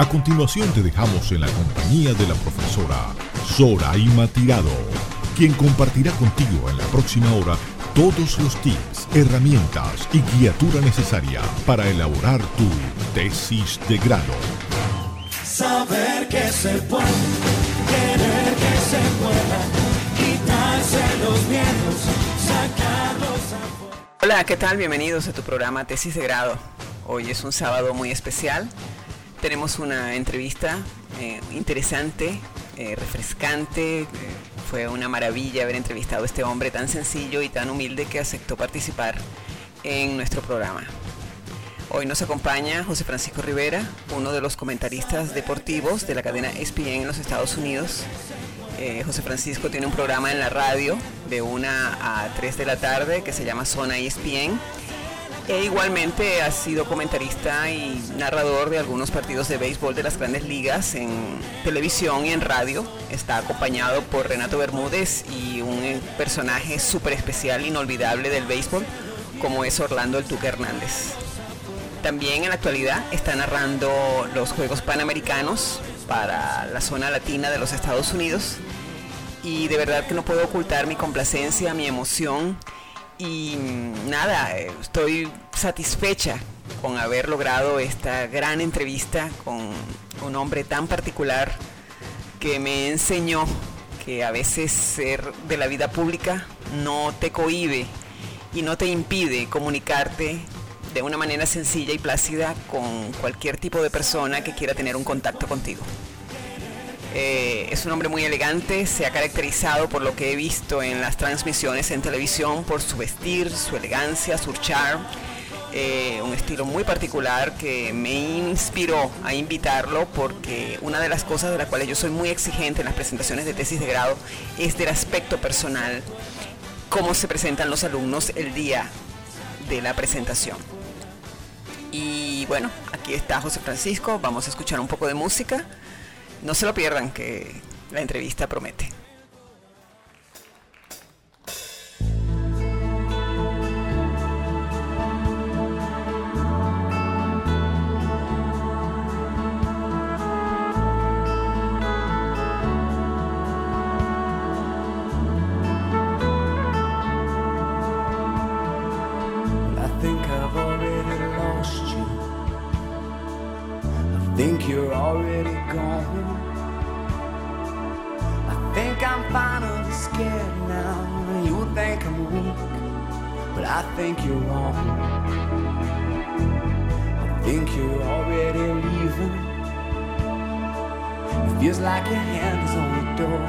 A continuación te dejamos en la compañía de la profesora Zoraima Tirado, quien compartirá contigo en la próxima hora todos los tips, herramientas y guiatura necesaria para elaborar tu tesis de grado. Saber que se puede, querer que se pueda, quitarse los miedos, sacarlos afuera. Hola, ¿qué tal? Bienvenidos a tu programa Tesis de Grado. Hoy es un sábado muy especial. Tenemos una entrevista eh, interesante, eh, refrescante. eh, fue una maravilla haber entrevistado a este hombre tan sencillo y tan humilde que aceptó participar en nuestro programa. Hoy nos acompaña José Francisco Rivera, uno de los comentaristas deportivos de la cadena ESPN en los Estados Unidos. José Francisco tiene un programa en la radio de 1 a 3 de la tarde que se llama Zona ESPN. E igualmente ha sido comentarista y narrador de algunos partidos de béisbol de las grandes ligas en televisión y en radio. Está acompañado por Renato Bermúdez y un eh, personaje súper especial, inolvidable del béisbol, como es Orlando El Tuque Hernández. También en la actualidad está narrando los Juegos Panamericanos para la zona latina de los Estados Unidos. Y de verdad que no puedo ocultar mi complacencia, mi emoción. Y nada, estoy satisfecha con haber logrado esta gran entrevista con un hombre tan particular que me enseñó que a veces ser de la vida pública no te cohíbe y no te impide comunicarte de una manera sencilla y plácida con cualquier tipo de persona que quiera tener un contacto contigo. Eh, es un hombre muy elegante, se ha caracterizado por lo que he visto en las transmisiones en televisión, por su vestir, su elegancia, su charm, eh, un estilo muy particular que me inspiró a invitarlo porque una de las cosas de las cuales yo soy muy exigente en las presentaciones de tesis de grado es del aspecto personal, cómo se presentan los alumnos el día de la presentación. Y bueno, aquí está José Francisco, vamos a escuchar un poco de música. No se lo pierdan, que la entrevista promete. Feels like your hand is on the door.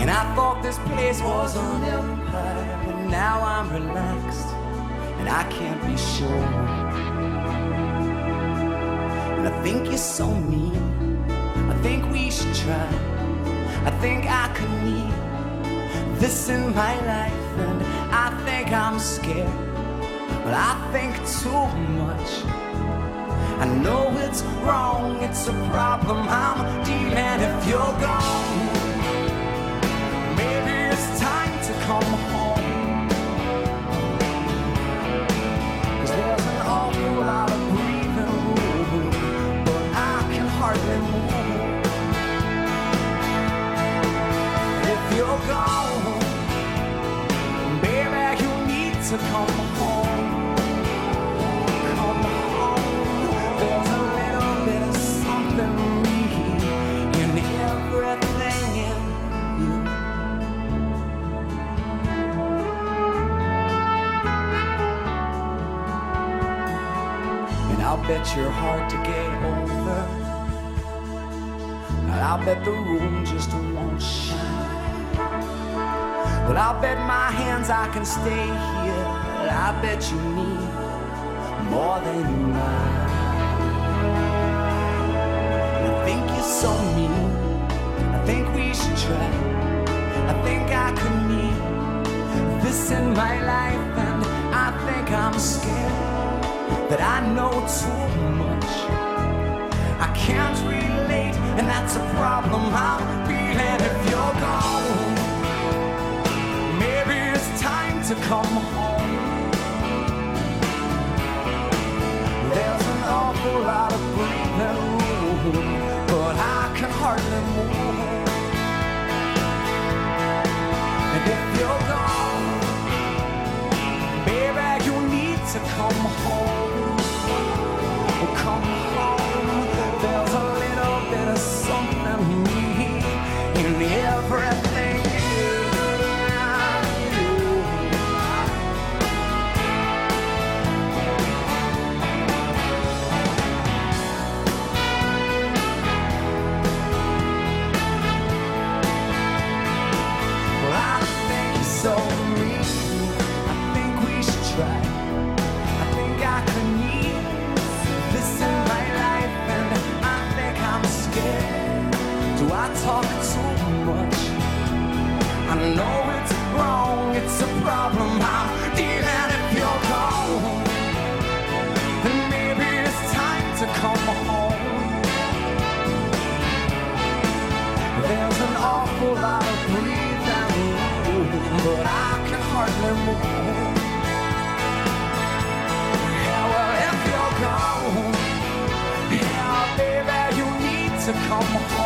And I thought this place was an empire, but now I'm relaxed and I can't be sure. And I think you're so mean. I think we should try. I think I could need this in my life, and I think I'm scared, but I think too much. I know it's wrong, it's a problem I'm dealing if you're gone. Maybe it's time to come home. Cause there's an awful lot of breathing room, but I can hardly move. If you're gone, baby, you need to come home. Bet you're hard to get over. And I'll bet the room just won't shine. But I'll bet my hands I can stay here. I bet you need more than you. And I think you're so mean. I think we should try. I think I could need this in my life, and I think I'm scared that I know too much. I can't relate, and that's a problem I'm feeling if you're gone. Maybe it's time to come home. There's an awful lot of breathing room, but I can hardly move. And if you're gone, baby, you need to come home. Problem. I'm dealing if you're gone. Then maybe it's time to come home. There's an awful lot of breathing room, but I can hardly move. Yeah, well, if you're gone, yeah, baby, you need to come home.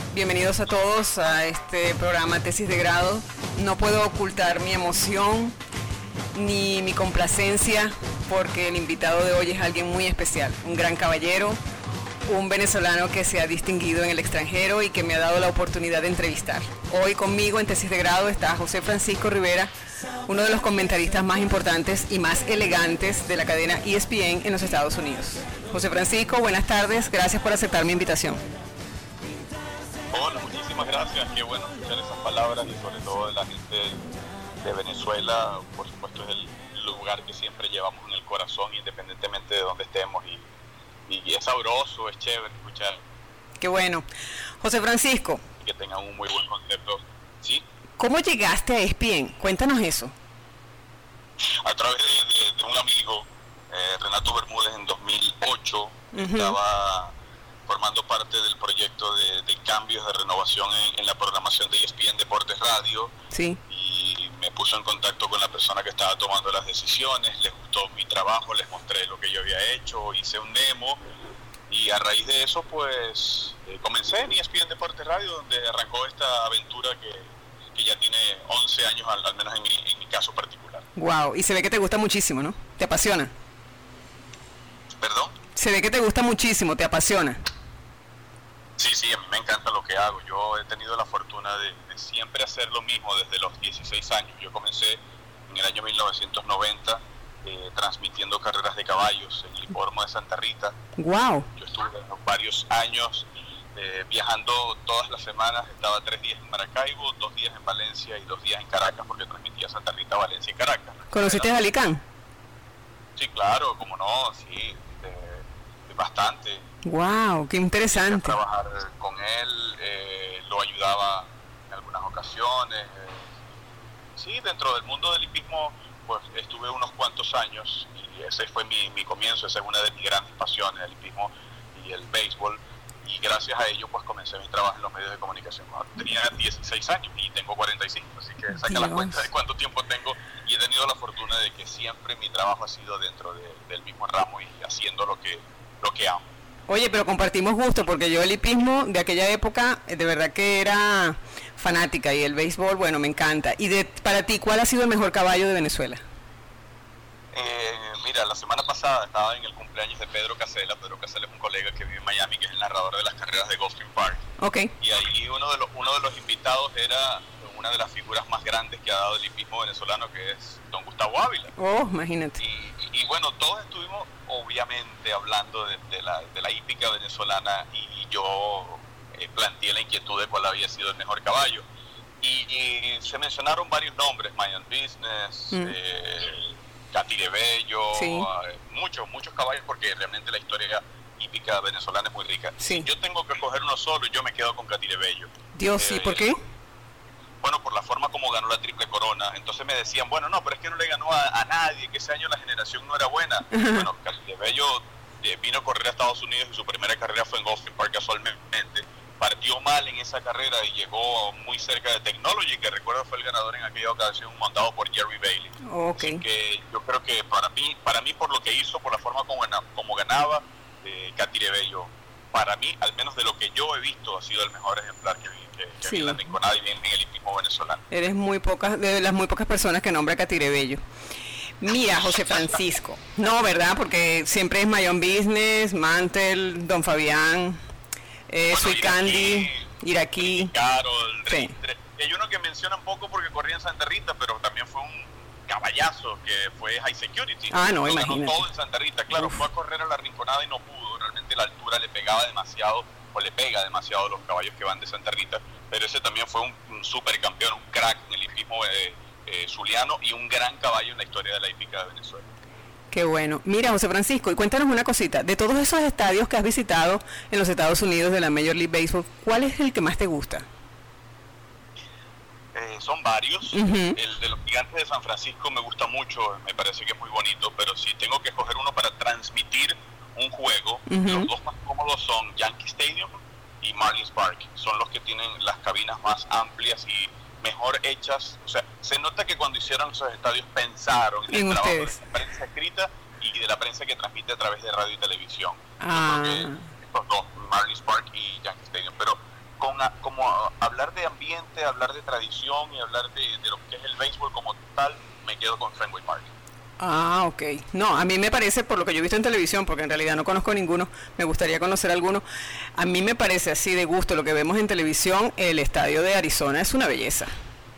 Bienvenidos a todos a este programa Tesis de Grado. No puedo ocultar mi emoción ni mi complacencia porque el invitado de hoy es alguien muy especial, un gran caballero, un venezolano que se ha distinguido en el extranjero y que me ha dado la oportunidad de entrevistar. Hoy conmigo en Tesis de Grado está José Francisco Rivera, uno de los comentaristas más importantes y más elegantes de la cadena ESPN en los Estados Unidos. José Francisco, buenas tardes, gracias por aceptar mi invitación. Gracias. Qué bueno escuchar esas palabras y sobre todo de la gente de Venezuela. Por supuesto, es el lugar que siempre llevamos en el corazón, independientemente de dónde estemos. Y, y es sabroso, es chévere escuchar Qué bueno. José Francisco, que tengan un muy buen concepto. Sí, ¿cómo llegaste a ESPN? Cuéntanos eso. a través de, de- de un amigo, eh, Renato Bermúdez, en 2008, estaba formando parte del proyecto de, de cambios de renovación en, en la programación de ESPN Deportes Radio. Sí. y me puso en contacto con la persona que estaba tomando las decisiones, les gustó mi trabajo, les mostré lo que yo había hecho, hice un demo y a raíz de eso pues eh, comencé en ESPN Deportes Radio donde arrancó esta aventura que, que ya tiene 11 años al, al menos en mi, en mi caso particular. Wow, y se ve que te gusta muchísimo, ¿no? Te apasiona. ¿Perdón? Se ve que te gusta muchísimo, te apasiona. Sí, sí, a mí me encanta lo que hago. Yo he tenido la fortuna de, de siempre hacer lo mismo desde los 16 años. Yo comencé en el año 1990 eh, transmitiendo carreras de caballos en el hipódromo de Santa Rita. Wow. Yo estuve varios años eh, viajando todas las semanas. Estaba tres días en Maracaibo, dos días en Valencia y dos días en Caracas porque transmitía Santa Rita, Valencia y Caracas. ¿Conociste a Alicán? Sí, claro, como no, sí, eh, bastante. Wow, qué interesante. trabajar con él, eh, lo ayudaba en algunas ocasiones. eh. Sí, dentro del mundo del hipismo, pues estuve unos cuantos años y ese fue mi, mi comienzo, esa es una de mis grandes pasiones, el hipismo y el béisbol. Y gracias a ello, pues comencé mi trabajo en los medios de comunicación. Tenía 16 años y tengo 45, así que saca la Dios. cuenta de cuánto tiempo tengo. Y he tenido la fortuna de que siempre mi trabajo ha sido dentro de- del mismo ramo y haciendo lo que, lo que amo. Oye, pero compartimos gusto porque yo el hipismo de aquella época eh, de verdad que era fanática y el béisbol, bueno, me encanta. Y de, para ti, ¿cuál ha sido el mejor caballo de Venezuela? Eh, mira, la semana pasada estaba en el cumpleaños de Pedro Casela. Pedro Casela es un colega que vive en Miami, que es el narrador de las carreras de Gulfstream Park. Ok. Y ahí uno de los, uno de los invitados era una de las figuras más grandes que ha dado el hipismo venezolano, que es don Gustavo Ávila. Oh, imagínate. Y, y- y bueno, todos estuvimos obviamente hablando de, de la, de la hípica venezolana y yo eh, planteé la inquietud de cuál había sido el mejor caballo. Y, y se mencionaron varios nombres, Mayan Business, Mm. eh, Catire Bello, Sí. eh, muchos, muchos caballos porque realmente la historia hípica venezolana es muy rica. Sí. Yo tengo que coger uno solo y yo me quedo con Catire Bello. Dios, ¿sí? Eh, ¿Por qué? Bueno, por la forma como ganó la triple corona. Entonces me decían, bueno, no, pero es que no le ganó a, nadie, que ese año la generación no era buena. Bueno, Bello eh, vino a correr a Estados Unidos y su primera carrera fue en Austin Park casualmente. Partió mal en esa carrera y llegó muy cerca de Technology, que recuerdo fue el ganador en aquella ocasión montado por Jerry Bailey. Okay. que yo creo que para mí, para mí por lo que hizo, por la forma como, como ganaba, eh, Bello, para mí, al menos de lo que yo he visto, ha sido el mejor ejemplar que vi, que, vi en la y en, el hipismo venezolano. Eres muy pocas, de las muy pocas personas que nombra Bello. Mira, José Francisco. No, ¿verdad? Porque siempre es Mayon Business, Mantel, Don Fabián, eh, Sweet Candy, Iraquí. Carol, sí. Hay uno que menciona un poco porque corría en Santa Rita, pero también fue un caballazo que fue High Security. Ah, no, imagínate. todo en Santa Rita. Claro, fue a correr a la rinconada y no pudo. Realmente la altura le pegaba demasiado, o le pega demasiado a los caballos que van de Santa Rita. Pero ese también fue un, un super campeón, un crack en el hipismo eh, eh, zuliano y un gran caballo en la historia de la hípica de Venezuela. Qué bueno. Mira, José Francisco, y cuéntanos una cosita. De todos esos estadios que has visitado en los Estados Unidos de la Major League Baseball, ¿cuál es el que más te gusta? Eh, son varios. El de los gigantes de San Francisco me gusta mucho, me parece que es muy bonito, pero si tengo que escoger uno para transmitir un juego, los dos más cómodos son Yankee Stadium y Marlins Park. Son los que tienen las cabinas más amplias y mejor hechas. O sea, se nota que cuando hicieron esos estadios pensaron en, el trabajo de la prensa escrita y de la prensa que transmite a través de radio y televisión. Ah. estos dos, Marlins Park y Yankee Stadium. Pero con como hablar de ambiente, hablar de tradición y hablar de, de lo que es el béisbol como tal, me quedo con Fenway Park. Ah, ok. No, a mí me parece, por lo que yo he visto en televisión, porque en realidad no conozco ninguno, me gustaría conocer alguno, a mí me parece así de gusto lo que vemos en televisión, el estadio de Arizona es una belleza.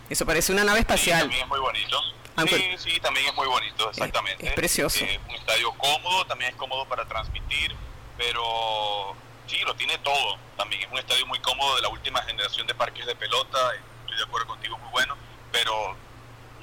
Eso parece una nave espacial. Sí, también es muy bonito. sí, sí, también es muy bonito, exactamente. Es, precioso. Es un estadio cómodo, también es cómodo para transmitir, pero sí, lo tiene todo. También es un estadio muy cómodo de la última generación de parques de pelota, estoy de acuerdo contigo, muy bueno, pero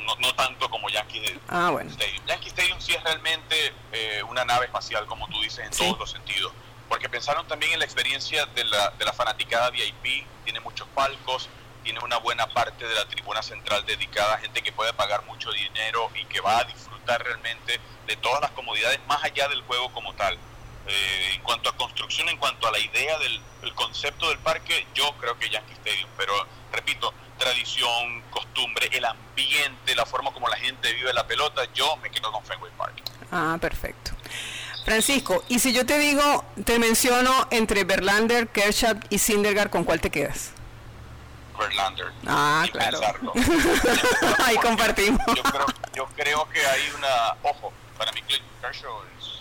no, tanto como Yankee ah, bueno. Stadium. Yankee Stadium sí es realmente eh, una nave espacial, como tú dices, en todos los sentidos. Porque pensaron también en la experiencia de la, de la fanaticada VIP, tiene muchos palcos, tiene una buena parte de la tribuna central dedicada a gente que puede pagar mucho dinero y que va a disfrutar realmente de todas las comodidades más allá del juego como tal. Eh, en cuanto a construcción, en cuanto a la idea del concepto del parque, yo creo que Yankee Stadium, pero repito, tradición, costumbre, el ambiente, la forma como la gente vive la pelota, yo me quedo con Fenway Park. Ah, perfecto. Francisco, y si yo te digo, te menciono entre Berlander, Kershaw y Sindergaard, ¿con cuál te quedas? Berlander. Ah, claro. Ahí compartimos. Yo creo, yo creo que hay una, ojo, para mí Clayton Kershaw es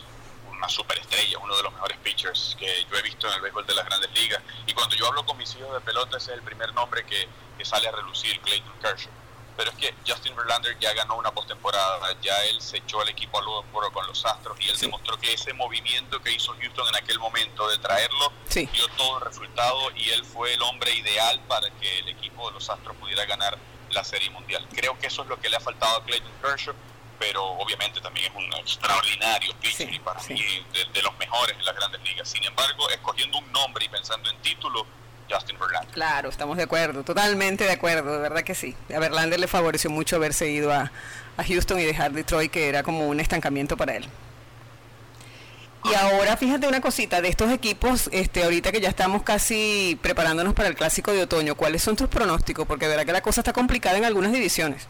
una superestrella, uno de los mejores pitchers que yo he visto en el béisbol de las grandes ligas. Y cuando yo hablo con mis hijos de pelota, ese es el primer nombre que, que sale a relucir, Clayton Kershaw. Pero es que Justin Verlander ya ganó una postemporada, ya él se echó al equipo al hombro con los Astros y él demostró que ese movimiento que hizo Houston en aquel momento de traerlo dio todo el resultado y él fue el hombre ideal para que el equipo de los Astros pudiera ganar la Serie Mundial. Creo que eso es lo que le ha faltado a Clayton Kershaw pero obviamente también es un extraordinario pitcher y para mí de, los mejores en las grandes ligas. Sin embargo, escogiendo un nombre y pensando en título, Justin Verlander. Claro, estamos de acuerdo, totalmente de acuerdo, de verdad que sí. A Verlander le favoreció mucho haberse ido a, a Houston y dejar Detroit, que era como un estancamiento para él. Y ahora fíjate una cosita de estos equipos, este, ahorita que ya estamos casi preparándonos para el clásico de otoño, ¿cuáles son tus pronósticos? Porque de verdad que la cosa está complicada en algunas divisiones.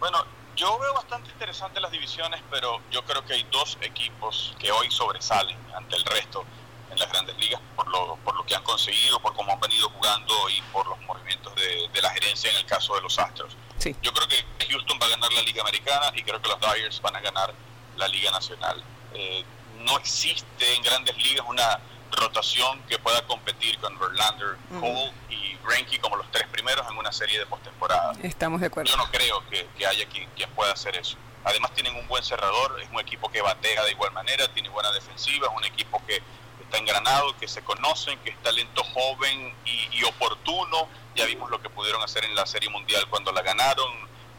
Bueno, yo veo bastante interesante las divisiones, pero yo creo que hay dos equipos que hoy sobresalen ante el resto en las grandes ligas por lo, por lo que han conseguido, por cómo han venido jugando y por los movimientos de, la gerencia en el caso de los Astros. Yo creo que Houston va a ganar la Liga Americana y creo que los Dyers van a ganar la Liga Nacional. Eh, no existe en grandes ligas una rotación que pueda competir con Verlander, Cole y Greinke como los tres primeros en una serie de postemporada. Estamos de acuerdo. Yo no creo que, haya quien, pueda hacer eso. Además tienen un buen cerrador, es un equipo que batea de igual manera, tiene buena defensiva, es un equipo que está engranado, que se conocen, que es talento joven y, oportuno. Ya vimos lo que pudieron hacer en la Serie Mundial cuando la ganaron.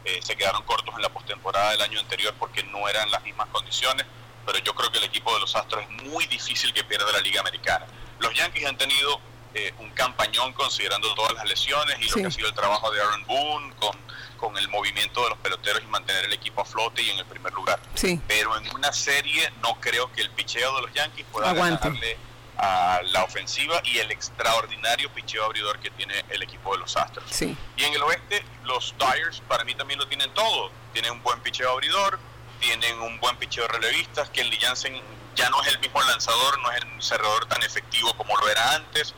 Eh, se quedaron cortos en la postemporada del año anterior porque no eran las mismas condiciones pero yo creo que el equipo de los Astros es muy difícil que pierda la Liga Americana. Los Yankees han tenido eh, un campañón considerando todas las lesiones y lo que ha sido el trabajo de Aaron Boone con, con el movimiento de los peloteros y mantener el equipo a flote y en el primer lugar. Sí. Pero en una serie no creo que el picheo de los Yankees pueda ganarle a la ofensiva y el extraordinario picheo abridor que tiene el equipo de los Astros. Sí. Y en el oeste, los Dyers para mí también lo tienen todo. Tienen un buen picheo abridor, tienen un buen picheo de relevistas, que el Jansen ya no es el mismo lanzador, no es el cerrador tan efectivo como lo era antes,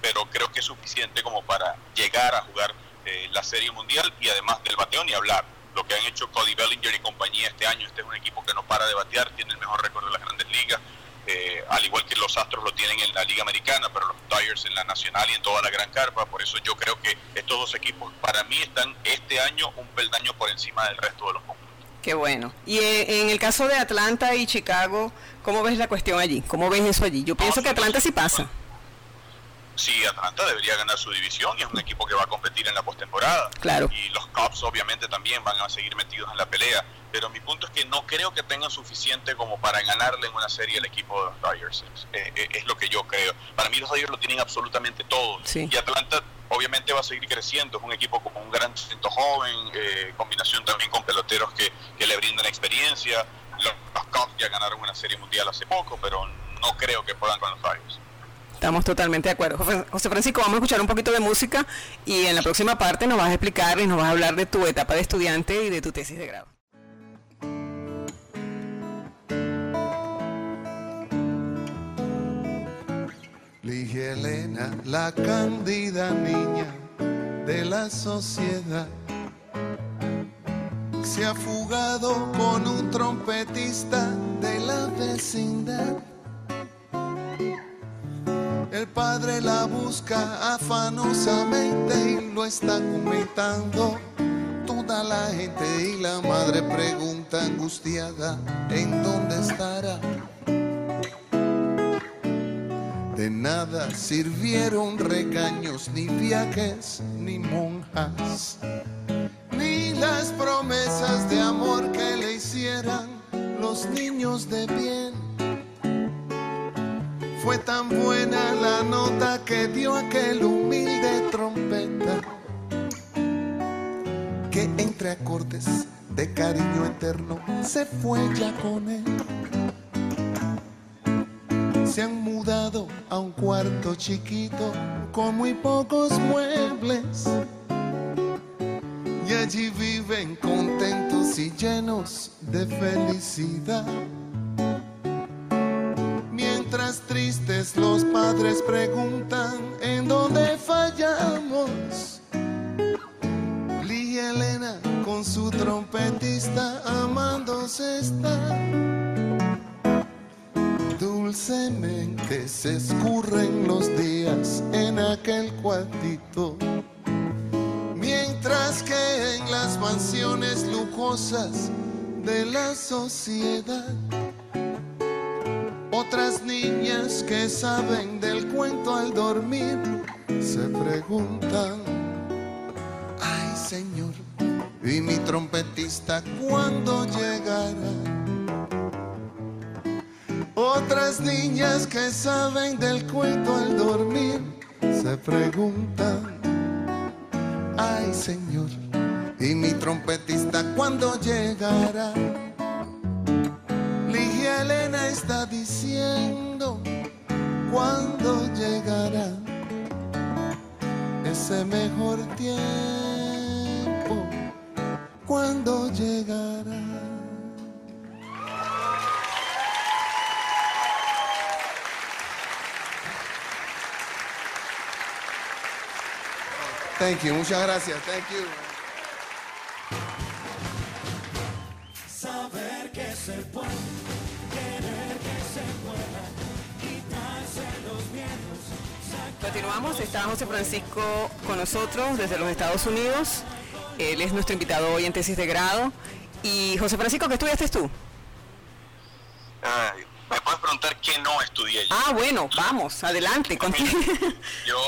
pero creo que es suficiente como para llegar a jugar eh, la Serie Mundial y además del bateo ni hablar. Lo que han hecho Cody Bellinger y compañía este año, este es un equipo que no para de batear, tiene el mejor récord de las grandes ligas, eh, al igual que los Astros lo tienen en la Liga Americana, pero los Dyers en la Nacional y en toda la Gran Carpa, por eso yo creo que estos dos equipos para mí están este año un peldaño por encima del resto de los. Qué bueno. Y eh, en el caso de Atlanta y Chicago, ¿cómo ves la cuestión allí? ¿Cómo ves eso allí? Yo pienso que Atlanta sí pasa. Sí, Atlanta debería ganar su división y es un equipo que va a competir en la postemporada. Claro. Y los Cubs obviamente también van a seguir metidos en la pelea. Pero mi punto es que no creo que tengan suficiente como para ganarle en una serie el equipo de los Dodgers. Eh, eh, es, lo que yo creo. Para mí los Dodgers lo tienen absolutamente todo. Y Atlanta obviamente va a seguir creciendo. Es un equipo con un gran talento joven, eh, combinación también con peloteros que, que le brindan experiencia. Los, los Cubs ya ganaron una serie mundial hace poco, pero no creo que puedan con los Dodgers. Estamos totalmente de acuerdo. José Francisco, vamos a escuchar un poquito de música y en la próxima parte nos vas a explicar y nos vas a hablar de tu etapa de estudiante y de tu tesis de grado. Ligia Elena, la cándida niña de la sociedad, se ha fugado con un trompetista de la vecindad el padre la busca afanosamente y lo está comentando toda la gente y la madre pregunta angustiada en dónde estará. De nada sirvieron regaños, ni viajes, ni monjas, ni las promesas de amor que le hicieran los niños de bien fue tan buena la nota que dio aquel humilde trompeta que entre acordes de cariño eterno se fue ya con él. Se han mudado a un cuarto chiquito con muy pocos muebles y allí viven contentos y llenos de felicidad tristes los padres preguntan en dónde fallamos. Lee Elena con su trompetista amándose está. Dulcemente se escurren los días en aquel cuartito. Mientras que en las mansiones lujosas de la sociedad otras niñas que saben del cuento al dormir se preguntan, ay Señor, ¿y mi trompetista cuándo llegará? Otras niñas que saben del cuento al dormir se preguntan, ay Señor, ¿y mi trompetista cuándo llegará? Ligia Elena está diciendo cuándo llegará ese mejor tiempo, cuándo llegará. Thank you, muchas gracias. Thank you. Saber que se puede. Continuamos, está José Francisco con nosotros desde los Estados Unidos. Él es nuestro invitado hoy en tesis de grado. Y José Francisco, ¿qué estudiaste tú? me puedes preguntar qué no estudié yo. Ah, bueno, vamos, adelante. yo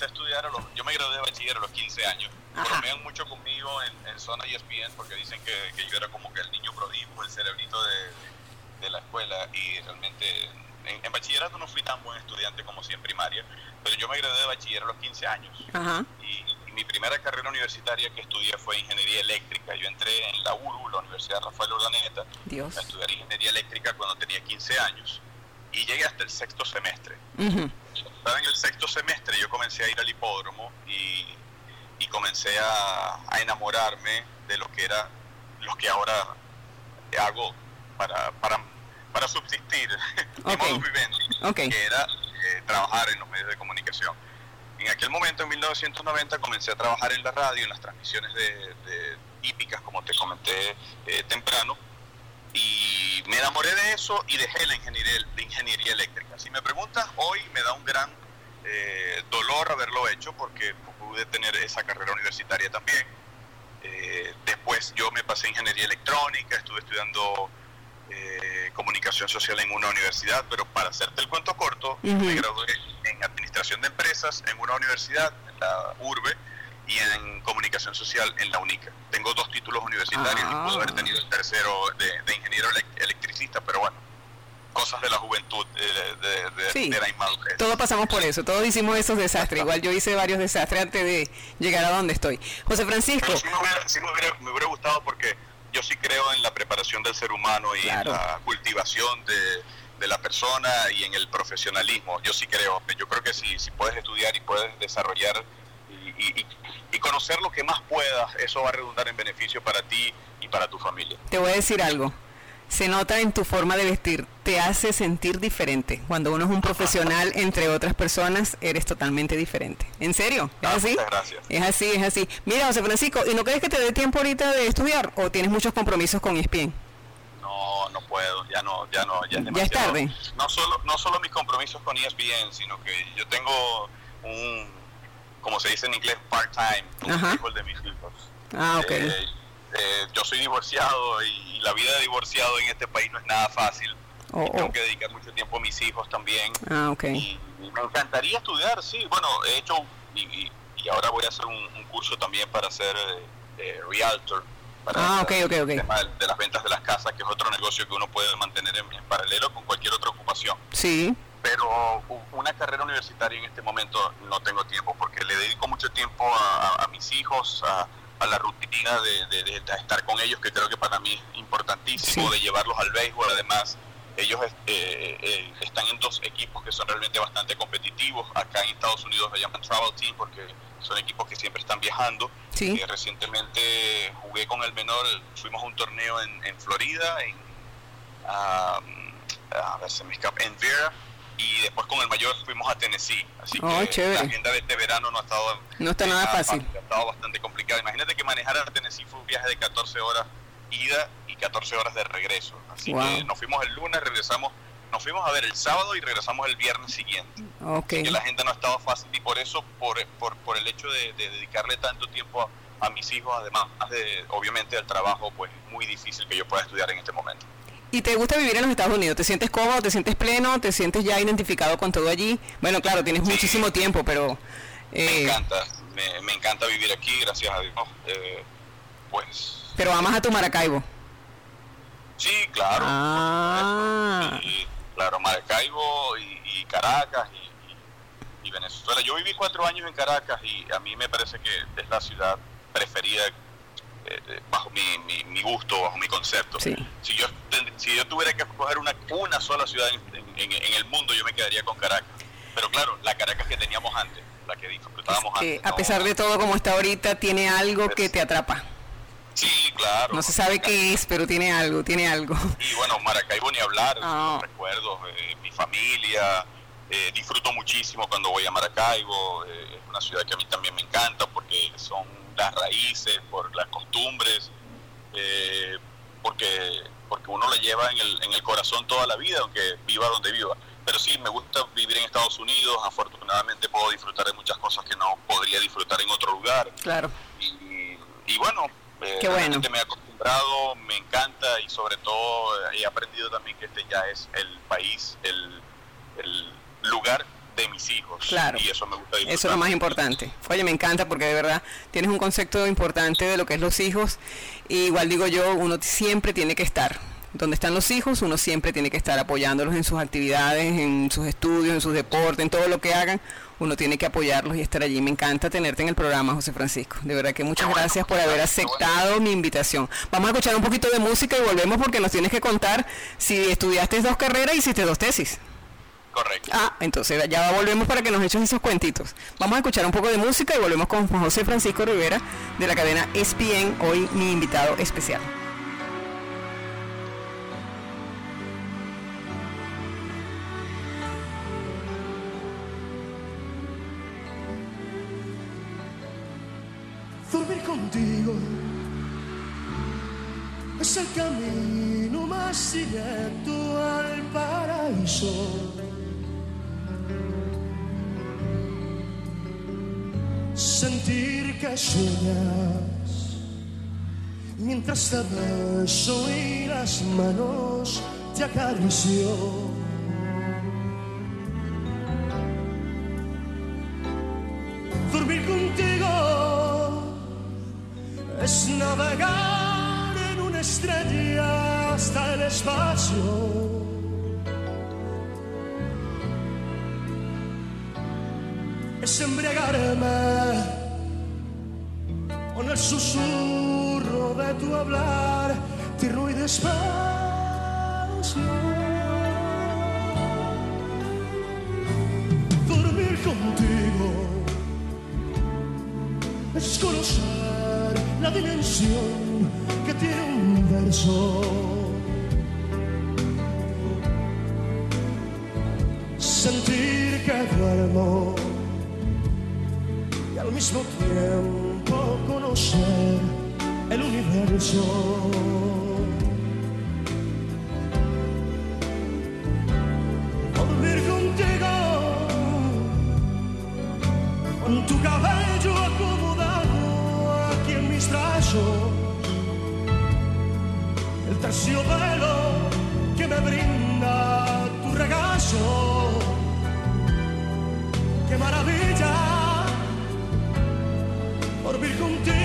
comencé a estudiar, a los, yo me gradué de bachiller a los 15 años. Bromean mucho conmigo en, en zona ESPN porque dicen que, que, yo era como que el niño prodigio, el cerebrito de, de la escuela y realmente en, bachillerato no fui tan buen estudiante como si en primaria, pero yo me gradué de bachiller a los 15 años. Y, mi primera carrera universitaria que estudié fue ingeniería eléctrica. Yo entré en la URU, la Universidad Rafael Urdaneta, a estudiar ingeniería eléctrica cuando tenía 15 años. Y llegué hasta el sexto semestre. Estaba en el sexto semestre, yo comencé a ir al hipódromo y, y comencé a, a enamorarme de lo que era, lo que ahora hago para, para para subsistir, okay. que era eh, trabajar en los medios de comunicación. En aquel momento, en 1990, comencé a trabajar en la radio, en las transmisiones de, típicas, como te comenté eh, temprano, y me enamoré de eso y dejé la ingeniería, la ingeniería eléctrica. Si me preguntas, hoy me da un gran eh, dolor haberlo hecho porque pude tener esa carrera universitaria también. después yo me pasé a ingeniería electrónica, estuve estudiando eh, comunicación social en una universidad, pero para hacerte el cuento corto, me gradué en administración de empresas en una universidad, en la URBE, y en comunicación social en la UNICA. Tengo dos títulos universitarios y puedo haber tenido el tercero de, ingeniero electricista, pero bueno, cosas de la juventud, de, la inmadurez. Todos pasamos por eso, todos hicimos esos desastres. Igual yo hice varios desastres antes de llegar a donde estoy. José Francisco. me hubiera gustado porque yo sí creo en la preparación del ser humano y en la cultivación de, la persona y en el profesionalismo. Yo sí creo. Yo creo que si, si puedes estudiar y puedes desarrollar y, y, conocer lo que más puedas, eso va a redundar en beneficio para ti y para tu familia. Te voy a decir algo se nota en tu forma de vestir, te hace sentir diferente. Cuando uno es un profesional entre otras personas, eres totalmente diferente. ¿En serio? ¿Es ah, así? Gracias. Es así, es así. Mira, José Francisco, ¿y no crees que te dé tiempo ahorita de estudiar o tienes muchos compromisos con ESPN? No, no puedo, ya no, ya no, ya es Ya es tarde. No solo, no solo mis compromisos con ESPN, sino que yo tengo un, como se dice en inglés, part-time, un de mis hijos. Ah, ok. Eh, eh, yo soy divorciado y la vida de divorciado en este país no es nada fácil. Oh, tengo oh. que dedicar mucho tiempo a mis hijos también. Ah, y, me encantaría estudiar, sí. Bueno, he hecho y, ahora voy a hacer un, curso también para ser eh, eh, realtor. Para ah, ok, ok, ok. El tema de las ventas de las casas, que es otro negocio que uno puede mantener en, paralelo con cualquier otra ocupación. Sí. Pero una carrera universitaria en este momento no tengo tiempo porque le dedico mucho tiempo a, a mis hijos, a, a la rutina de, estar con ellos, que creo que para mí es importantísimo, de llevarlos al béisbol. Además, ellos eh, eh, están en dos equipos que son realmente bastante competitivos. Acá en Estados Unidos lo llaman Travel Team porque son equipos que siempre están viajando. Sí. Eh, recientemente jugué con el menor, fuimos a un torneo en, en Florida, en, a ver, se me escapa, en Vera y después con el mayor fuimos a Tennessee. Así oh, que la agenda de este verano no ha estado no está nada fácil. Ha estado bastante complicado. Imagínate que manejar a Tennessee fue un viaje de 14 horas ida y 14 horas de regreso. Así que nos fuimos el lunes, regresamos, nos fuimos a ver el sábado y regresamos el viernes siguiente. Okay. que la agenda no ha estado fácil y por eso, por, por, por el hecho de, dedicarle tanto tiempo a, a mis hijos, además de obviamente al trabajo, pues muy difícil que yo pueda estudiar en este momento. ¿Y te gusta vivir en los Estados Unidos? ¿Te sientes cómodo? ¿Te sientes pleno? ¿Te sientes ya identificado con todo allí? Bueno, claro, tienes muchísimo tiempo, pero... Eh, me encanta, me, encanta vivir aquí, gracias a Dios. Eh, pues... Pero amas a tu Maracaibo. Sí, claro. Ah. claro, Maracaibo y, Caracas y, Venezuela. Yo viví cuatro años en Caracas y a mí me parece que es la ciudad preferida eh, bajo mi, mi, gusto, bajo mi concepto. Si, yo, si yo tuviera que escoger una, una sola ciudad en, el mundo, yo me quedaría con Caracas. Pero claro, la Caracas que teníamos antes, la que disfrutábamos antes. A pesar de todo como está ahorita, tiene algo que te atrapa. Sí, claro. No se sabe qué es, pero tiene algo, tiene algo. Y bueno, Maracaibo ni hablar, ah. recuerdos, eh, mi familia, eh, disfruto muchísimo cuando voy a Maracaibo, es una ciudad que a mí también me encanta porque son las raíces, por las costumbres, eh, porque, porque uno la lleva en el, en el corazón toda la vida, aunque viva donde viva. Pero sí, me gusta vivir en Estados Unidos, afortunadamente puedo disfrutar de muchas cosas que no podría disfrutar en otro lugar. Claro. Y, bueno, eh, Qué me he acostumbrado, me encanta y sobre todo he aprendido también que este ya es el país, el, el lugar de mis hijos. Claro. Y eso me gusta Eso es lo más importante. Oye, me encanta porque de verdad tienes un concepto importante de lo que es los hijos. Y igual digo yo, uno siempre tiene que estar donde están los hijos, uno siempre tiene que estar apoyándolos en sus actividades, en sus estudios, en sus deportes, en todo lo que hagan. Uno tiene que apoyarlos y estar allí. Me encanta tenerte en el programa, José Francisco. De verdad que muchas gracias por haber aceptado mi invitación. Vamos a escuchar un poquito de música y volvemos porque nos tienes que contar si estudiaste dos carreras y hiciste dos tesis. Correcto. Ah, entonces ya volvemos para que nos echen esos cuentitos. Vamos a escuchar un poco de música y volvemos con José Francisco Rivera de la cadena ESPN, hoy mi invitado especial. Dormir contigo es el camino más directo al paraíso. Sentir que sueñas mientras te beso y las manos te acaricio. Dormir contigo es navegar en una estrella hasta el espacio. whisper dormir contigo.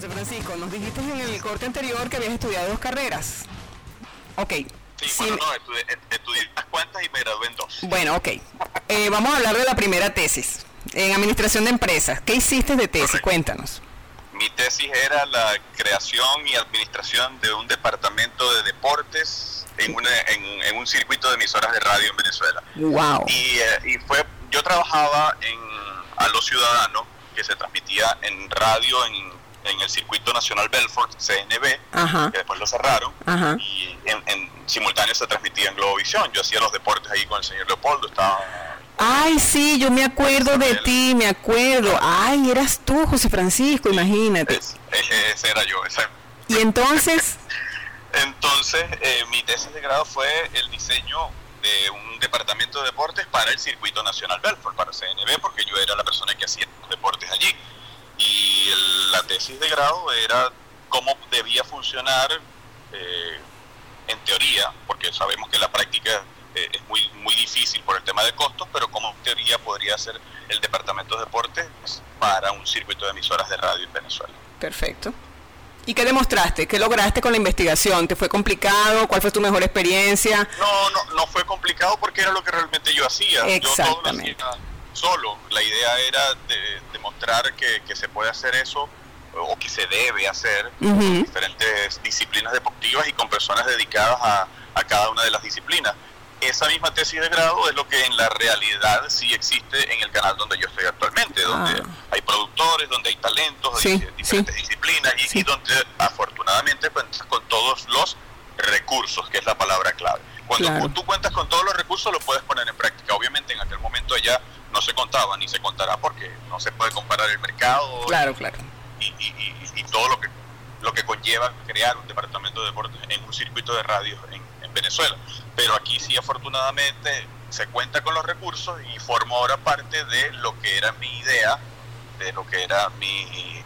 José Francisco, nos dijiste en el corte anterior que habías estudiado dos carreras. Ok. Sí, Sí, bueno, no, estudié, estudié unas cuantas y me gradué en dos. Bueno, ok. Eh, vamos a hablar de la primera tesis. En administración de empresas. ¿Qué hiciste de tesis? Correcto. Cuéntanos. Mi tesis era la creación y administración de un departamento de deportes en, una- en, en un circuito de emisoras de radio en Venezuela. Wow. Y, eh, y fue, yo trabajaba en A los Ciudadanos, que se transmitía en radio en en el circuito nacional Belfort, CNB, que después lo cerraron, y en, simultáneo se transmitía en Globovisión. Yo hacía los deportes ahí con el señor Leopoldo, estaba... Ay, sí, yo me acuerdo de ti, me acuerdo. Ay, eras tú, José Francisco, imagínate. ese era yo, ese. ¿Y entonces? entonces, eh, mi tesis de grado fue el diseño de un departamento de deportes para el circuito nacional Belfort, para CNB, porque yo era la persona que hacía los deportes allí y la tesis de grado era cómo debía funcionar eh, en teoría, porque sabemos que la práctica eh, es muy, muy difícil por el tema de costos, pero cómo en teoría podría ser el Departamento de Deportes para un circuito de emisoras de radio en Venezuela. Perfecto. ¿Y qué demostraste? ¿Qué lograste con la investigación? ¿Te fue complicado? ¿Cuál fue tu mejor experiencia? No, no, no fue complicado porque era lo que realmente yo hacía. Exactamente. Yo solo. La idea era de, demostrar que, se puede hacer eso o que se debe hacer en diferentes disciplinas deportivas y con personas dedicadas a, cada una de las disciplinas. Esa misma tesis de grado es lo que en la realidad sí existe en el canal donde yo estoy actualmente, donde ah. hay productores, donde hay talentos de diferentes disciplinas y, donde afortunadamente cuentas con todos los recursos, que es la palabra clave. Cuando tú cuentas con todos los recursos, lo puedes poner en práctica. Obviamente en aquel momento ya no se contaba ni se contará porque no se puede comparar el mercado claro, claro. Y, todo lo que lo que conlleva crear un departamento de deportes en un circuito de radio en, Venezuela. Pero aquí sí afortunadamente se cuenta con los recursos y formo ahora parte de lo que era mi idea, de lo que era mi,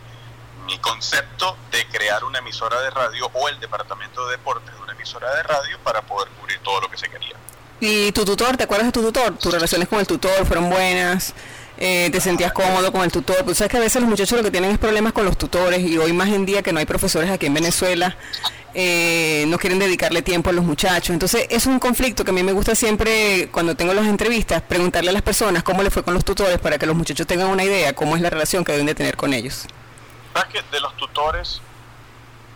mi concepto de crear una emisora de radio o el departamento de deportes de una emisora de radio para poder cubrir todo lo que se quería. ¿Y tu tutor, te acuerdas de tu tutor? ¿Tus relaciones con el tutor fueron buenas? Eh, ¿Te sentías cómodo con el tutor? Pues sabes que a veces los muchachos lo que tienen es problemas con los tutores y hoy más en día que no hay profesores aquí en Venezuela, eh, no quieren dedicarle tiempo a los muchachos. Entonces es un conflicto que a mí me gusta siempre cuando tengo las entrevistas, preguntarle a las personas cómo le fue con los tutores para que los muchachos tengan una idea cómo es la relación que deben de tener con ellos. ¿Sabes que de los tutores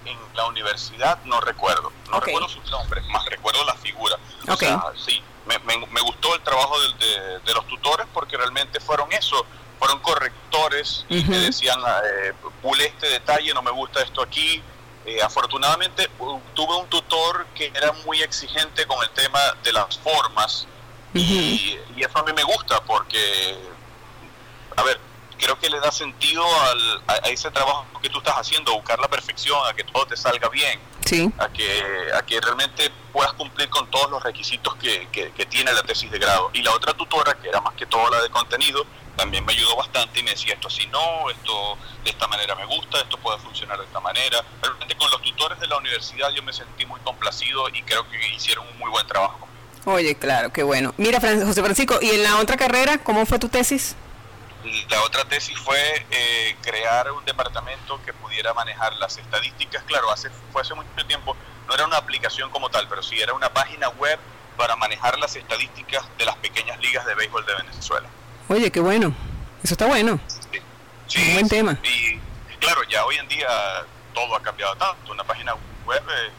en la universidad no recuerdo, no recuerdo sus nombres, más recuerdo la figura. O sea, sí, me, me, gustó el trabajo de, de, los tutores porque realmente fueron eso, fueron correctores y me decían, eh, pule este detalle, no me gusta esto aquí. Eh, afortunadamente tuve un tutor que era muy exigente con el tema de las formas y, y eso a mí me gusta porque, a ver, creo que le da sentido al, a, ese trabajo que tú estás haciendo, buscar la perfección, a que todo te salga bien, a, que, a que realmente puedas cumplir con todos los requisitos que, que, tiene la tesis de grado. Y la otra tutora, que era más que todo la de contenido, también me ayudó bastante y me decía esto así no, esto de esta manera me gusta, esto puede funcionar de esta manera. Realmente con los tutores de la universidad yo me sentí muy complacido y creo que hicieron un muy buen trabajo. Oye, claro, qué bueno. Mira, José Francisco, ¿y en la otra carrera cómo fue tu tesis? La otra tesis fue eh, crear un departamento que pudiera manejar las estadísticas. Claro, hace, fue hace mucho tiempo, no era una aplicación como tal, pero sí era una página web para manejar las estadísticas de las pequeñas ligas de béisbol de Venezuela. Oye, qué bueno. Eso está bueno. Sí. un buen tema. Y claro, ya hoy en día todo ha cambiado tanto. Una página web eh,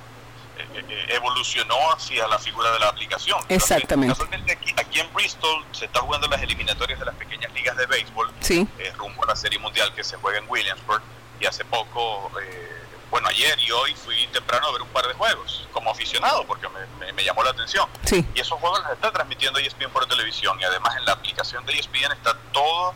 evolucionó hacia la figura de la aplicación. Exactamente. aquí, en Bristol se está jugando las eliminatorias de las pequeñas ligas de béisbol, sí. Eh, rumbo a la Serie Mundial que se juega en Williamsburg. Y hace poco, bueno, ayer y hoy fui temprano a ver un par de juegos como aficionado porque me, llamó la atención. Sí. Y esos juegos los está transmitiendo ESPN por televisión y además en la aplicación de ESPN está todo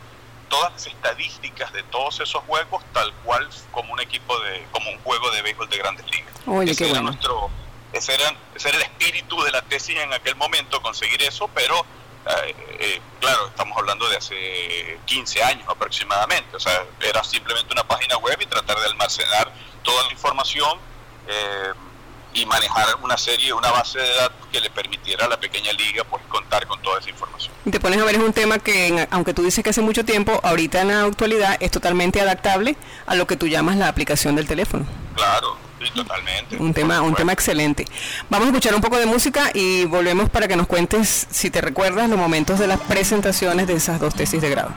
todas las estadísticas de todos esos juegos tal cual como un equipo de como un juego de béisbol de grandes ligas. Oye, ese, era bueno. nuestro, ese, era, ese era el espíritu de la tesis en aquel momento, conseguir eso, pero eh, eh, claro, estamos hablando de hace 15 años aproximadamente, o sea, era simplemente una página web y tratar de almacenar toda la información. Eh, y manejar una serie, una base de datos que le permitiera a la pequeña liga pues contar con toda esa información. Y te pones a ver, es un tema que, aunque tú dices que hace mucho tiempo, ahorita en la actualidad es totalmente adaptable a lo que tú llamas la aplicación del teléfono. Claro, sí, totalmente. Un tema, un tema excelente. Vamos a escuchar un poco de música y volvemos para que nos cuentes, si te recuerdas, los momentos de las presentaciones de esas dos tesis de grado.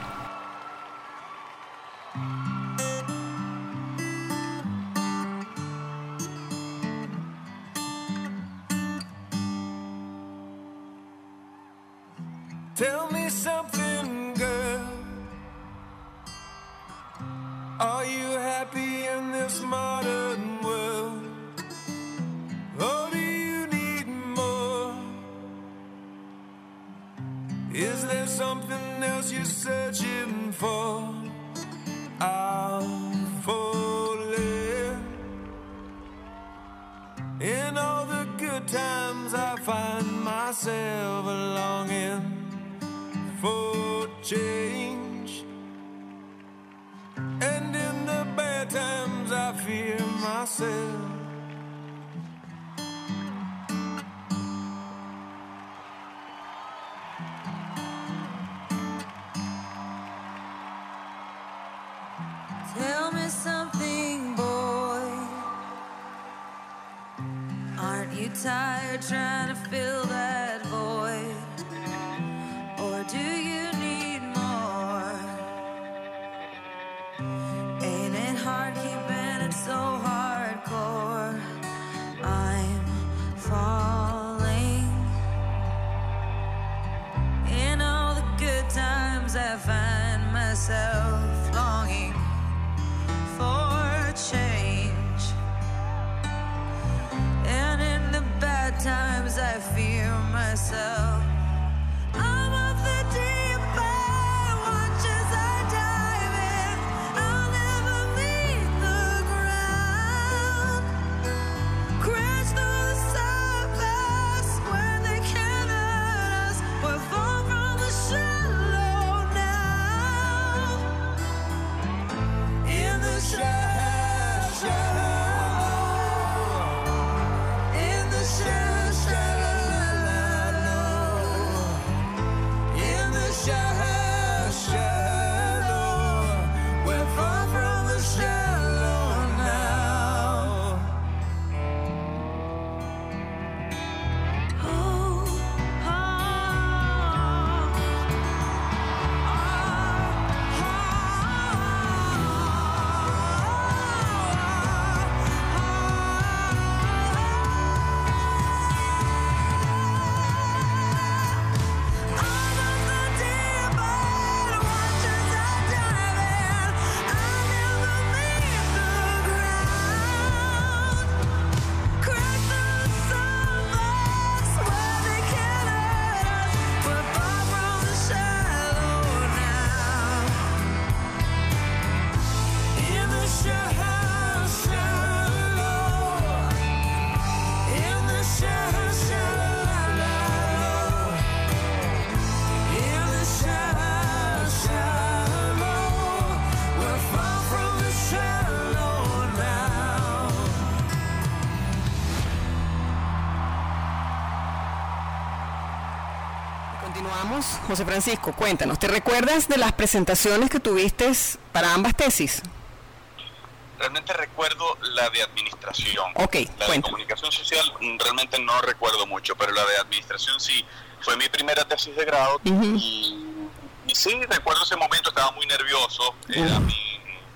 Are you happy? happy in this modern you're searching for? I'm falling. In all the good times, I find myself longing for change. Continuamos. José Francisco, cuéntanos, ¿te recuerdas de las presentaciones que tuviste para ambas tesis? Realmente recuerdo la de administración. Ok, La de comunicación social mm, realmente no recuerdo mucho, pero la de administración sí. Fue mi primera tesis de grado y, y sí, recuerdo ese momento, estaba muy nervioso. Era mi,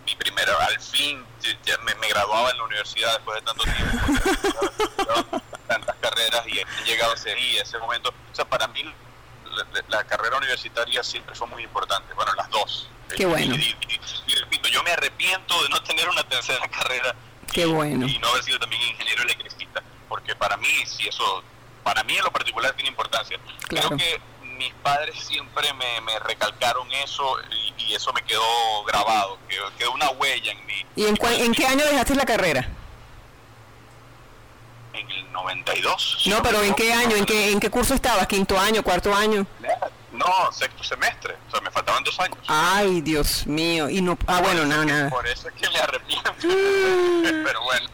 mi primera, al fin, ya- me, me graduaba en la universidad después de tanto tiempo. tantas carreras y he llegado a ese día, ese momento. O sea, para mí la, la- carrera universitaria siempre fue muy importante. Bueno, las dos. Qué bueno. Y, y- y- y repito, yo me arrepiento de no tener una tercera carrera Qué bueno. y no haber sido también ingeniero electricista, porque para mí, si eso, para mí en lo particular tiene importancia. Claro. Creo que mis padres siempre me, me recalcaron eso y, y eso me quedó grabado, quedó, quedó una huella en mí. ¿Y en, cua- en qué año dejaste la carrera? En el 92. si No, pero ¿en qué año? ¿En qué, en qué curso estabas? ¿Quinto año? ¿Cuarto año? No, sexto semestre, o sea, me faltaban dos años. Ay, Dios mío. Y no, ah, bueno, nada, nada. Por eso es que me arrepiento. Pero bueno,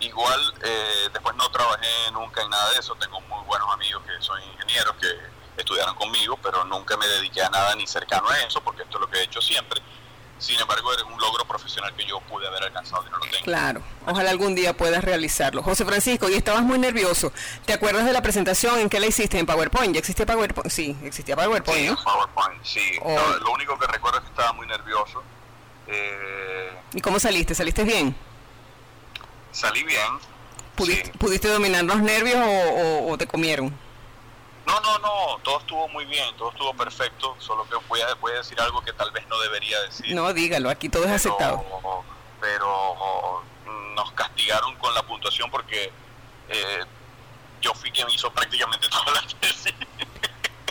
igual eh, después no trabajé nunca en nada de eso. Tengo muy buenos amigos que son ingenieros que estudiaron conmigo, pero nunca me dediqué a nada ni cercano a eso, porque esto es lo que he hecho siempre. Sin embargo, era un logro profesional que yo pude haber alcanzado y no lo tengo. Claro, ojalá algún día puedas realizarlo. José Francisco, y estabas muy nervioso. ¿Te acuerdas de la presentación? ¿En qué la hiciste? ¿En PowerPoint? ¿Ya existía PowerPoint? Sí, existía PowerPoint, Sí, ¿no? PowerPoint, sí. Oh. No, lo único que recuerdo es que estaba muy nervioso. Eh, ¿Y cómo saliste? ¿Saliste bien? salí bien. ¿Pudiste, Sí. ¿pudiste dominar los nervios o, o- o te comieron? No, no, no, todo estuvo muy bien, todo estuvo perfecto, solo que voy a, voy a decir algo que tal vez no debería decir. No, dígalo, aquí todo es aceptado. Pero, nos castigaron con la puntuación porque eh, yo fui quien hizo prácticamente todas las tesis.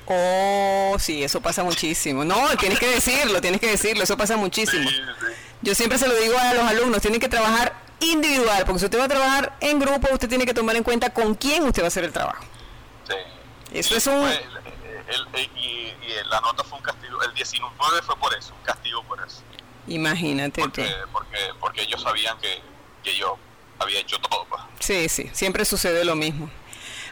Oh, sí, eso pasa muchísimo. No, tienes que decirlo, tienes que decirlo, eso pasa muchísimo. Yo siempre se lo digo a los alumnos, tienen que trabajar individual, porque si usted va a trabajar en grupo, usted tiene que tomar en cuenta con quién usted va a hacer el trabajo. Sí. Eso Y es un- fue el- y, y la nota fue un castigo. El 19 fue por eso, un castigo por eso. Imagínate tú. Porque, porque, porque ellos sabían que, que yo había hecho todo. pues. Sí, sí, siempre sucede lo mismo.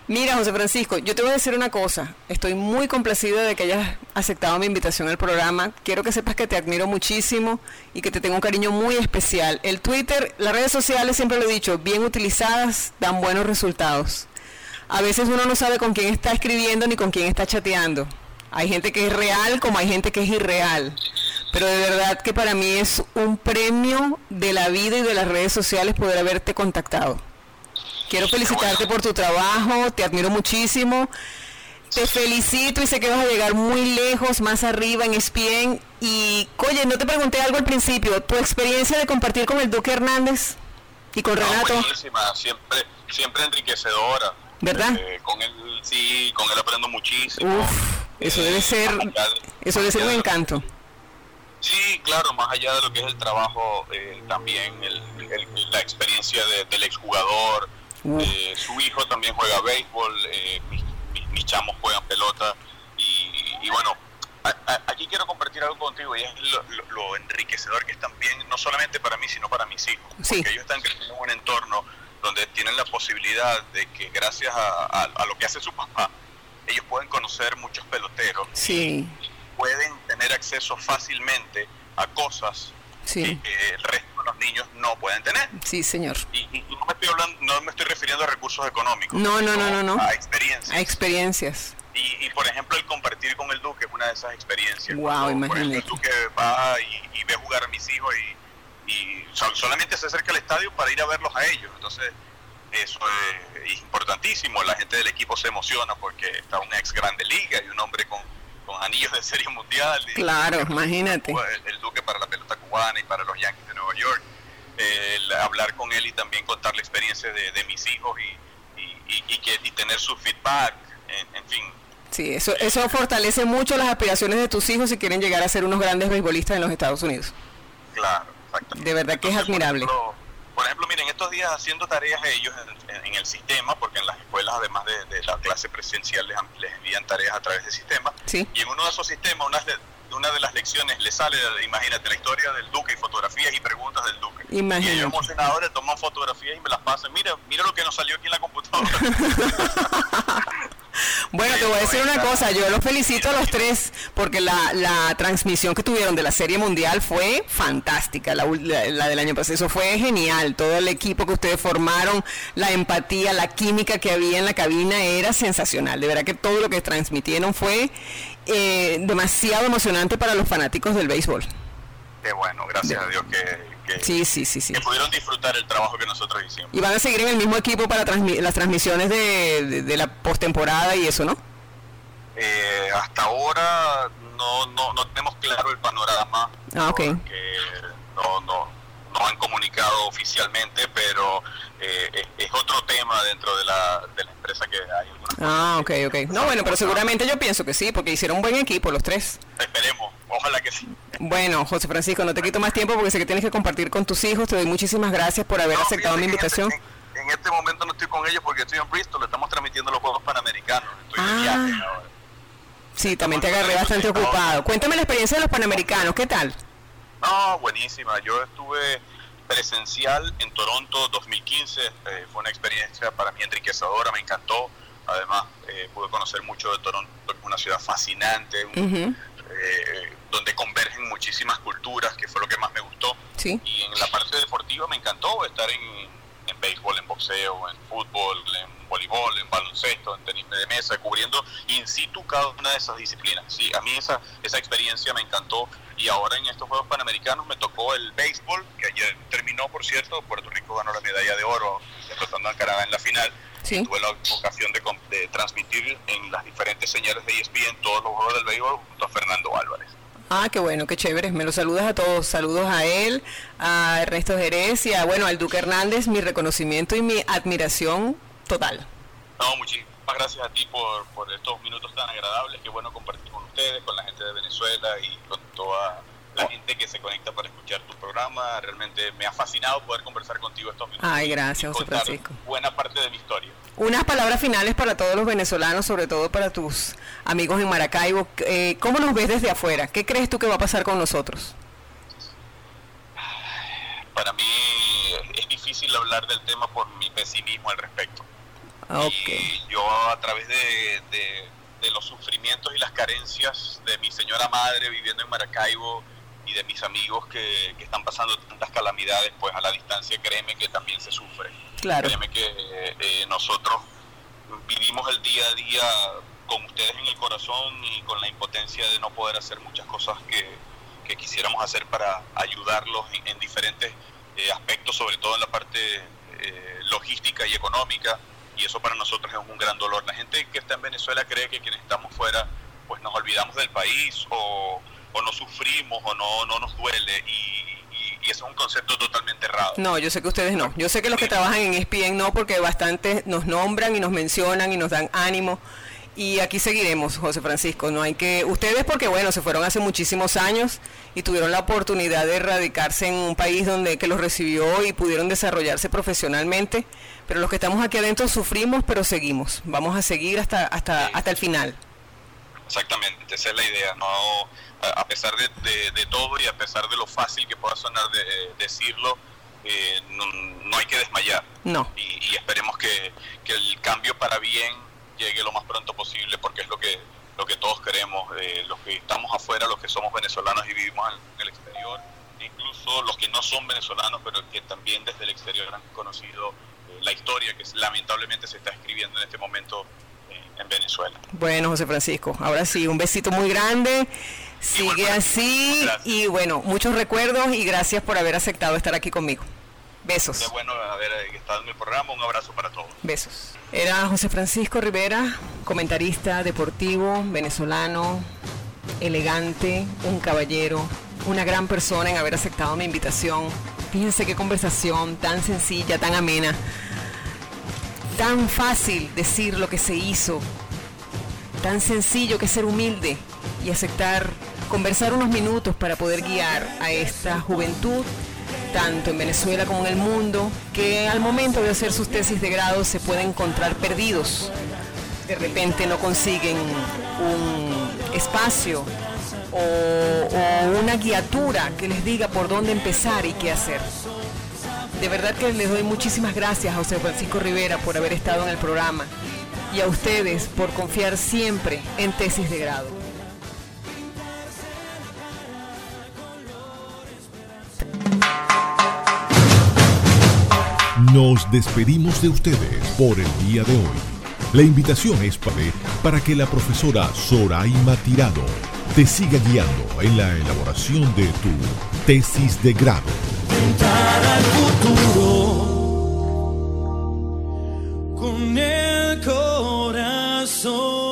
Mira, José Francisco, yo te voy a decir una cosa. Estoy muy complacida de que hayas aceptado mi invitación al programa. Quiero que sepas que te admiro muchísimo y que te tengo un cariño muy especial. El Twitter, las redes sociales, siempre lo he dicho, bien utilizadas dan buenos resultados. A veces uno no sabe con quién está escribiendo ni con quién está chateando. Hay gente que es real como hay gente que es irreal. Pero de verdad que para mí es un premio de la vida y de las redes sociales poder haberte contactado. Quiero felicitarte por tu trabajo, te admiro muchísimo. Te felicito y sé que vas a llegar muy lejos, más arriba en ESPN. Y, oye, no te pregunté algo al principio, tu experiencia de compartir con el Duque Hernández y con No, Renato, buenísima, siempre, siempre enriquecedora. ¿Verdad? Eh, con él, sí, con él aprendo muchísimo. Uf, eso debe Eh, ser, eso debe ser un encanto. Sí, claro, más allá de lo que es el trabajo, eh, también el- el- la experiencia de- del exjugador. Eh, su hijo también juega béisbol, eh, mis, mis- mis chamos juegan pelota. Y, y bueno, a- a- aquí quiero compartir algo contigo y es lo, lo- lo enriquecedor que es también, no solamente para mí, sino para mis hijos. Sí. Porque ellos están creciendo en un entorno donde tienen la posibilidad de que gracias a, a- a lo que hace su papá, ellos pueden conocer muchos peloteros Sí, pueden tener acceso fácilmente a cosas sí, que el resto de los niños no pueden tener. sí, señor. Y, y no me estoy hablando, no me estoy refiriendo a recursos económicos, No, no, no, no, no. a experiencias. A experiencias. Y, y, por ejemplo el compartir con el Duque es una de esas experiencias. Cuando, por ejemplo, el imagínate. Duque va y, y ve jugar a mis hijos y, y sol- solamente se acerca al estadio para ir a verlos a ellos. Entonces eso es, es importantísimo. La gente del equipo se emociona porque está un ex grande liga y un hombre con, con anillos de serie mundial. y- Claro, imagínate. el, el Duque para la pelota cubana y para los Yankees de Nueva York. Eh, el hablar con él y también contar la experiencia de, de mis hijos y, y, y- y que, y tener su feedback, en, en fin. Sí, eso, eso fortalece mucho las aspiraciones de tus hijos si quieren llegar a ser unos grandes beisbolistas en los Estados Unidos. Claro, De verdad que es admirable. Por ejemplo, por ejemplo, miren, estos días haciendo tareas ellos en, en- el sistema, porque en las escuelas, además de, de la clase presencial, les, les envían tareas a través del sistema. Sí. Y en uno de esos sistemas, una de, una de las lecciones le sale, imagínate, la historia del Duque y fotografías y preguntas del Duque. Imagínate. Y ellos emocionados le toman fotografías y me las pasan. Mira, mira lo que nos salió aquí en la computadora. Bueno, te voy a decir una cosa, yo los felicito a los tres porque la, transmisión que tuvieron de la Serie Mundial fue fantástica, la, la- la del año pasado, eso fue genial, todo el equipo que ustedes formaron, la empatía, la química que había en la cabina era sensacional, de verdad que todo lo que transmitieron fue eh, demasiado emocionante para los fanáticos del béisbol. Qué bueno, gracias a Dios que, que, Sí, sí, sí, sí. que pudieron disfrutar el trabajo que nosotros hicimos. Y van a seguir en el mismo equipo para transmi- las transmisiones de, de- de la postemporada y eso, ¿no? Eh, hasta ahora no, no, no tenemos claro el panorama. Ah, ok. porque no, no, no han comunicado oficialmente, pero eh, es, otro tema dentro de la, de la empresa que hay. Ah, ok, ok. No, bueno, pero seguramente yo pienso que sí, porque hicieron un buen equipo los tres. Esperemos, ojalá que sí. Bueno, José Francisco, no te quito más tiempo porque sé que tienes que compartir con tus hijos. Te doy muchísimas gracias por haber No, aceptado mi que invitación. En este, en- en este momento no estoy con ellos porque estoy en Bristol, estamos transmitiendo los Juegos Panamericanos. Estoy de Ah. viaje ahora. Sí, también te agarré bastante ocupado. Cuéntame la experiencia de los Panamericanos, ¿qué tal? No, buenísima. Yo estuve presencial en Toronto 2015. eh, fue una experiencia para mí enriquecedora, me encantó. Además, eh, pude conocer mucho de Toronto, una ciudad fascinante, un- eh, donde convergen muchísimas culturas, que fue lo que más me gustó. Sí, Y en la parte deportiva me encantó estar en, en béisbol, en boxeo, en fútbol, en voleibol, en baloncesto, en tenis de mesa, cubriendo in situ cada una de esas disciplinas. Sí, a mí esa, esa experiencia me encantó y ahora en estos Juegos Panamericanos me tocó el béisbol, que ayer terminó, por cierto, Puerto Rico ganó la medalla de oro derrotando a Canadá en la final. Sí. Tuve la ocasión de, de transmitir en las diferentes señales de ESPN todos los juegos del béisbol junto a Fernando Álvarez. Ah, qué bueno, qué chévere. Me lo saludas a todos. Saludos a él, a Ernesto Jerez y a, bueno, al Duque Hernández. Mi reconocimiento y mi admiración total. No, muchísimas gracias a ti por, por estos minutos tan agradables. Qué bueno compartir con ustedes, con la gente de Venezuela y con toda la gente que se conecta para escuchar tu programa. Realmente me ha fascinado poder conversar contigo estos minutos. Ay, gracias, José Francisco. Buena parte de mi historia. Unas palabras finales para todos los venezolanos, sobre todo para tus amigos en Maracaibo. Eh, ¿Cómo nos ves desde afuera? ¿Qué crees tú que va a pasar con nosotros? Para mí es difícil hablar del tema por mi pesimismo al respecto. Ok. Y yo a través de, de- de los sufrimientos y las carencias de mi señora madre viviendo en Maracaibo y de mis amigos que, que están pasando tantas calamidades, pues a la distancia créeme que también se sufre. Claro. Créeme que eh, nosotros vivimos el día a día con ustedes en el corazón y con la impotencia de no poder hacer muchas cosas que, que quisiéramos hacer para ayudarlos en, en diferentes eh, aspectos, sobre todo en la parte eh, logística y económica, y eso para nosotros es un gran dolor. La gente que está en Venezuela cree que quienes estamos fuera, pues nos olvidamos del país o, o no sufrimos o no, no nos duele, y, y- y eso es un concepto totalmente errado. No, yo sé que ustedes no. Yo sé que los que trabajan en ESPN no, porque bastante nos nombran y nos mencionan y nos dan ánimo. Y aquí seguiremos, José Francisco. No hay que. Ustedes, porque bueno, se fueron hace muchísimos años y tuvieron la oportunidad de radicarse en un país donde que los recibió y pudieron desarrollarse profesionalmente. Pero los que estamos aquí adentro sufrimos, pero seguimos. Vamos a seguir hasta hasta hasta el final. Exactamente, esa es la idea, no a pesar de, de- de todo y a pesar de lo fácil que pueda sonar de, eh, decirlo, eh, no, no hay que desmayar No. y, y esperemos que, que el cambio para bien llegue lo más pronto posible porque es lo que lo que todos queremos, eh, los que estamos afuera, los que somos venezolanos y vivimos en, el exterior, incluso los que no son venezolanos pero que también desde el exterior han conocido eh, la historia que lamentablemente se está escribiendo en este momento eh, en Venezuela. Bueno, José Francisco, ahora sí, un besito muy grande. Sigue así Gracias. y bueno, muchos recuerdos y gracias por haber aceptado estar aquí conmigo. Qué Besos, bueno haber eh, estado en el programa. Un abrazo para todos. besos. Era José Francisco Rivera, comentarista deportivo, venezolano, elegante, un caballero, una gran persona en haber aceptado mi invitación. Fíjense qué conversación tan sencilla, tan amena, tan fácil decir lo que se hizo, tan sencillo que ser humilde y aceptar conversar unos minutos para poder guiar a esta juventud, tanto en Venezuela como en el mundo, que al momento de hacer sus tesis de grado se pueden encontrar perdidos. De repente no consiguen un espacio o, o una guiatura que les diga por dónde empezar y qué hacer. De verdad que les doy muchísimas gracias a José Francisco Rivera por haber estado en el programa y a ustedes por confiar siempre en tesis de grado. Nos despedimos de ustedes por el día de hoy. La invitación es para que la profesora Soraima Tirado te siga guiando en la elaboración de tu tesis de grado. Con el corazón.